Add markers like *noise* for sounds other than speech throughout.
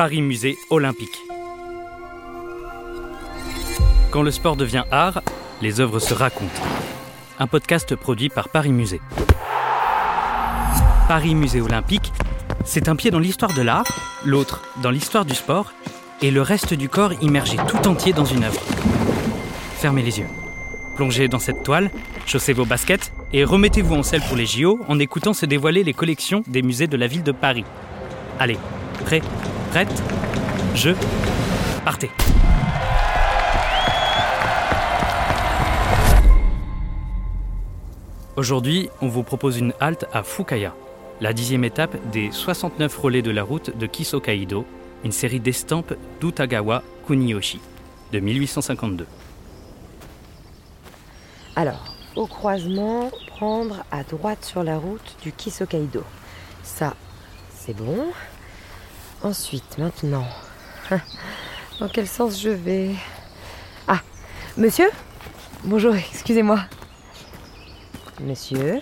Paris Musée Olympique. Quand le sport devient art, les œuvres se racontent. Un podcast produit par Paris Musée. Paris Musée Olympique, c'est un pied dans l'histoire de l'art, l'autre dans l'histoire du sport, et le reste du corps immergé tout entier dans une œuvre. Fermez les yeux. Plongez dans cette toile, chaussez vos baskets et remettez-vous en selle pour les JO en écoutant se dévoiler les collections des musées de la ville de Paris. Allez, prêt, prête, je, partez. Aujourd'hui, on vous propose une halte à Fukaya, la dixième étape des 69 relais de la route de Kisokaido, une série d'estampes d'Utagawa Kuniyoshi, de 1852. Alors, au croisement, prendre à droite sur la route du Kisokaido. Ça, c'est bon. Ensuite, maintenant, dans quel sens je vais? Ah, monsieur? Bonjour, excusez-moi. Monsieur?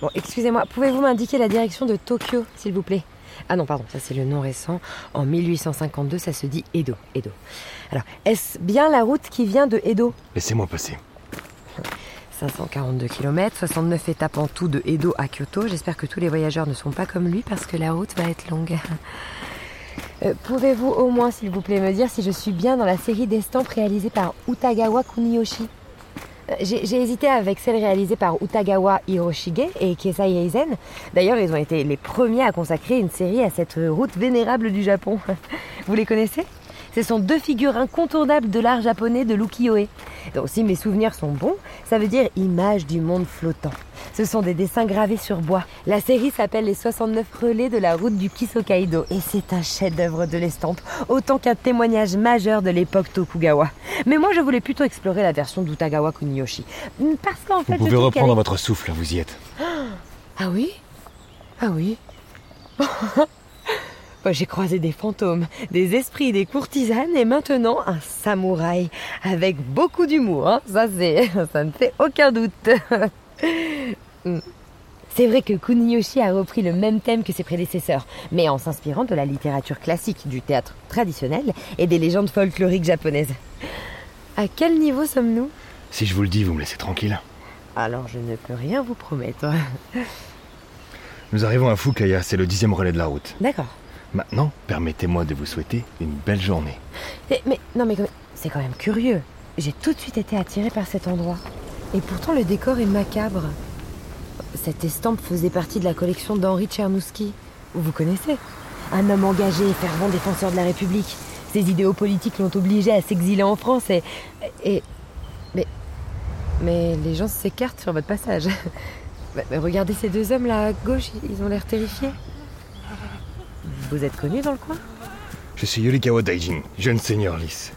Bon, excusez-moi, pouvez-vous m'indiquer la direction de Tokyo, s'il vous plaît? Ah non, pardon, ça c'est le nom récent. En 1852, ça se dit Edo. Edo. Alors, est-ce bien la route qui vient de Edo? Laissez-moi passer. 542 km, 69 étapes en tout de Edo à Kyoto. J'espère que tous les voyageurs ne sont pas comme lui parce que la route va être longue. *laughs* Euh, Pouvez-vous au moins, s'il vous plaît, me dire si je suis bien dans la série d'estampes réalisées par Utagawa Kuniyoshi? Euh, J'ai hésité avec celle réalisée par Utagawa Hiroshige et Keisai Eisen. D'ailleurs, ils ont été les premiers à consacrer une série à cette route vénérable du Japon. *laughs* Vous les connaissez? Ce sont deux figures incontournables de l'art japonais de l'ukiyo-e. Donc si mes souvenirs sont bons, ça veut dire image du monde flottant. Ce sont des dessins gravés sur bois. La série s'appelle Les 69 relais de la route du Kisokaido et c'est un chef-d'œuvre de l'estampe, autant qu'un témoignage majeur de l'époque Tokugawa. Mais moi je voulais plutôt explorer la version d'Utagawa Kuniyoshi. Parce qu'en fait, Vous pouvez reprendre est- votre souffle, vous y êtes. Ah oui? Ah oui? *laughs* *laughs* J'ai croisé des fantômes, des esprits, des courtisanes et maintenant un samouraï avec beaucoup d'humour. hein. Ça, c'est, *laughs* ça ne fait aucun doute. *laughs* Hmm. C'est vrai que Kuniyoshi a repris le même thème que ses prédécesseurs, mais en s'inspirant de la littérature classique, du théâtre traditionnel et des légendes folkloriques japonaises. À quel niveau sommes-nous? Si je vous le dis, vous me laissez tranquille. Alors je ne peux rien vous promettre. *laughs* Nous arrivons à Fukaya, c'est le dixième relais de la route. D'accord. Maintenant, permettez-moi de vous souhaiter une belle journée. Mais, mais- non, mais c'est quand même curieux. J'ai tout de suite été attirée par cet endroit. Et pourtant, le décor est macabre. Cette estampe faisait partie de la collection d'Henri Tchernouski. Vous connaissez Un homme engagé et fervent défenseur de la République. Ses idéaux politiques l'ont obligé à s'exiler en France et. et mais. Mais les gens s'écartent sur votre passage. Mais- *laughs* mais regardez ces deux hommes là à gauche, ils ont l'air terrifiés. Vous êtes connu dans le coin Je suis Yorikawa Daijin, jeune seigneur lys.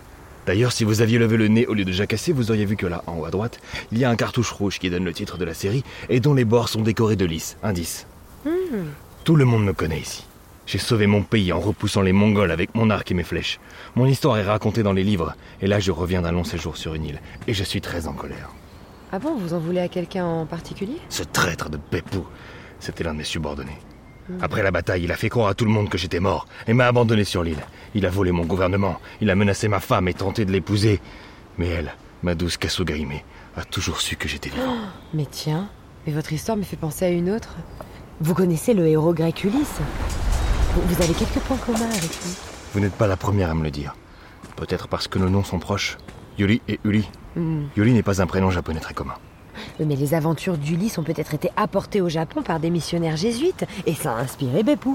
D'ailleurs, si vous aviez levé le nez au lieu de jacasser, vous auriez vu que là, en haut à droite, il y a un cartouche rouge qui donne le titre de la série et dont les bords sont décorés de lys, indice. Tout le monde me connaît ici. J'ai sauvé mon pays en repoussant les Mongols avec mon arc et mes flèches. Mon histoire est racontée dans les livres, et là je reviens d'un long séjour sur une île, et je suis très en colère. Ah bon, vous en voulez à quelqu'un en particulier? Ce traître de Beppu, c'était l'un de mes subordonnés. Après la bataille, il a fait croire à tout le monde que j'étais mort et m'a abandonné sur l'île. Il a volé mon gouvernement, il a menacé ma femme et tenté de l'épouser. Mais elle, ma douce Kasugarime, a toujours su que j'étais vivant. *gasps* Mais tiens, mais votre histoire me fait penser à une autre. Vous connaissez le héros grec Ulysse vous, avez quelques points communs avec lui. Vous n'êtes pas la première à me le dire. Peut-être parce que nos noms sont proches. Yuri et Uli. Hmm. Yuri n'est pas un prénom japonais très commun. Mais les aventures d'Ulysse ont peut-être été apportées au Japon par des missionnaires jésuites, et ça a inspiré Beppu.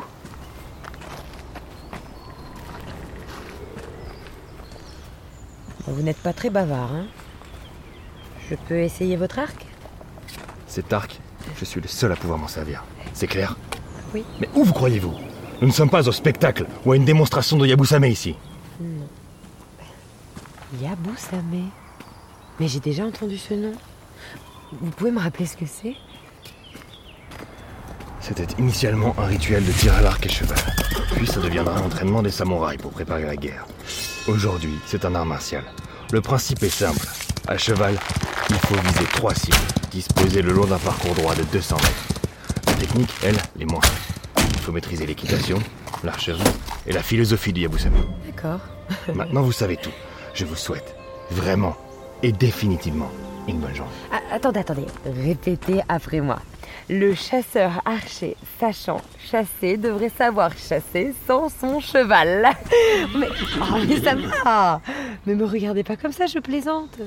Bon, Vous n'êtes pas très bavard, hein Je peux essayer votre arc? Cet arc, je suis le seul à pouvoir m'en servir. C'est clair? Oui. Mais où vous croyez-vous? Nous ne sommes pas au spectacle ou à une démonstration de Yabusame ici. Yabusame? Mais j'ai déjà entendu ce nom. Vous pouvez me rappeler ce que c'est? C'était initialement un rituel de tir à l'arc et cheval. Puis ça deviendra un entraînement des samouraïs pour préparer la guerre. Aujourd'hui, c'est un art martial. Le principe est simple. À cheval, il faut viser trois cibles, disposées le long d'un parcours droit de 200 mètres. La technique, elle, les moins. Il faut maîtriser l'équitation, l'archerie et la philosophie du Yabusame. D'accord. *laughs* Maintenant, vous savez tout. Je vous souhaite vraiment et définitivement une bonne journée. Ah, attendez, attendez. Répétez après moi. Le chasseur archer sachant chasser devrait savoir chasser sans son cheval. *laughs* Mais, oh, mais ça va Mais me regardez pas comme ça, je plaisante.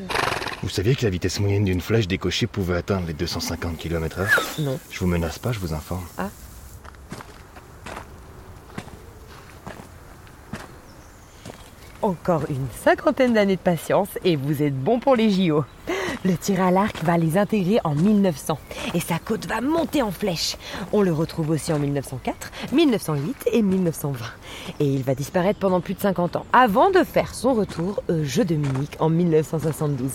Vous saviez que la vitesse moyenne d'une flèche décochée pouvait atteindre les 250 km/h Non. Je vous menace pas, je vous informe. Ah. Encore une cinquantaine d'années de patience et vous êtes bon pour les JO. Le tir à l'arc va les intégrer en 1900 et sa côte va monter en flèche. On le retrouve aussi en 1904, 1908 et 1920. Et il va disparaître pendant plus de 50 ans avant de faire son retour au Jeu de Munich en 1972.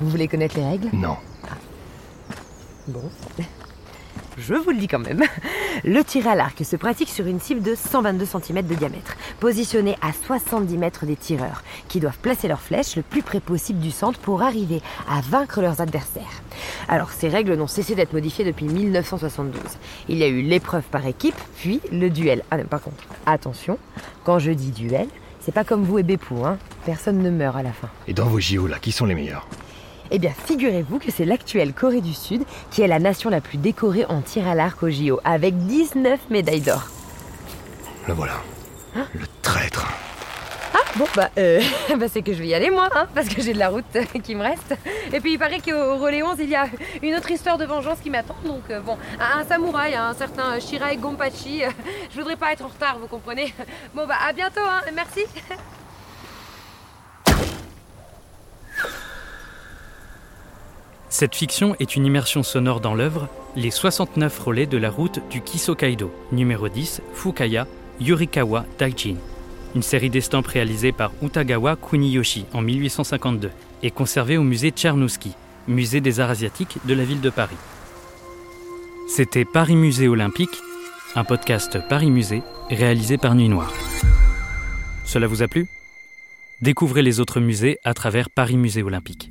Vous voulez connaître les règles? Non. Bon. Je vous le dis quand même. *laughs* Le tir à l'arc se pratique sur une cible de 122 cm de diamètre, positionnée à 70 mètres des tireurs, qui doivent placer leurs flèches le plus près possible du centre pour arriver à vaincre leurs adversaires. Alors ces règles n'ont cessé d'être modifiées depuis 1972. Il y a eu l'épreuve par équipe, puis le duel. Ah non, par contre, attention, quand je dis duel, c'est pas comme vous et Bepou, hein. Personne ne meurt à la fin. Et dans vos JO, là, qui sont les meilleurs? Eh bien, figurez-vous que c'est l'actuelle Corée du Sud qui est la nation la plus décorée en tir à l'arc au JO, avec 19 médailles d'or. Le voilà. Le traître. Ah, bon, bah, euh, *laughs* bah c'est que je vais y aller, moi, hein, parce que j'ai de la route *laughs* qui me reste. Et puis, il paraît qu'au relais 11, il y a une autre histoire de vengeance qui m'attend. Donc, euh, bon, un, un samouraï, un certain Shirai Gompachi. euh, *laughs* je voudrais pas être en retard, vous comprenez Bon, bah, à bientôt, hein, merci. Cette fiction est une immersion sonore dans l'œuvre Les 69 relais de la route du Kisokaido, numéro 10, Fukaya, Yurikawa, Daijin. Une série d'estampes réalisée par Utagawa Kuniyoshi en 1852 et conservée au musée Tchernouski, musée des arts asiatiques de la ville de Paris. C'était Paris Musée Olympique, un podcast Paris Musée réalisé par Nuit Noire. Cela vous a plu? Découvrez les autres musées à travers Paris Musée Olympique.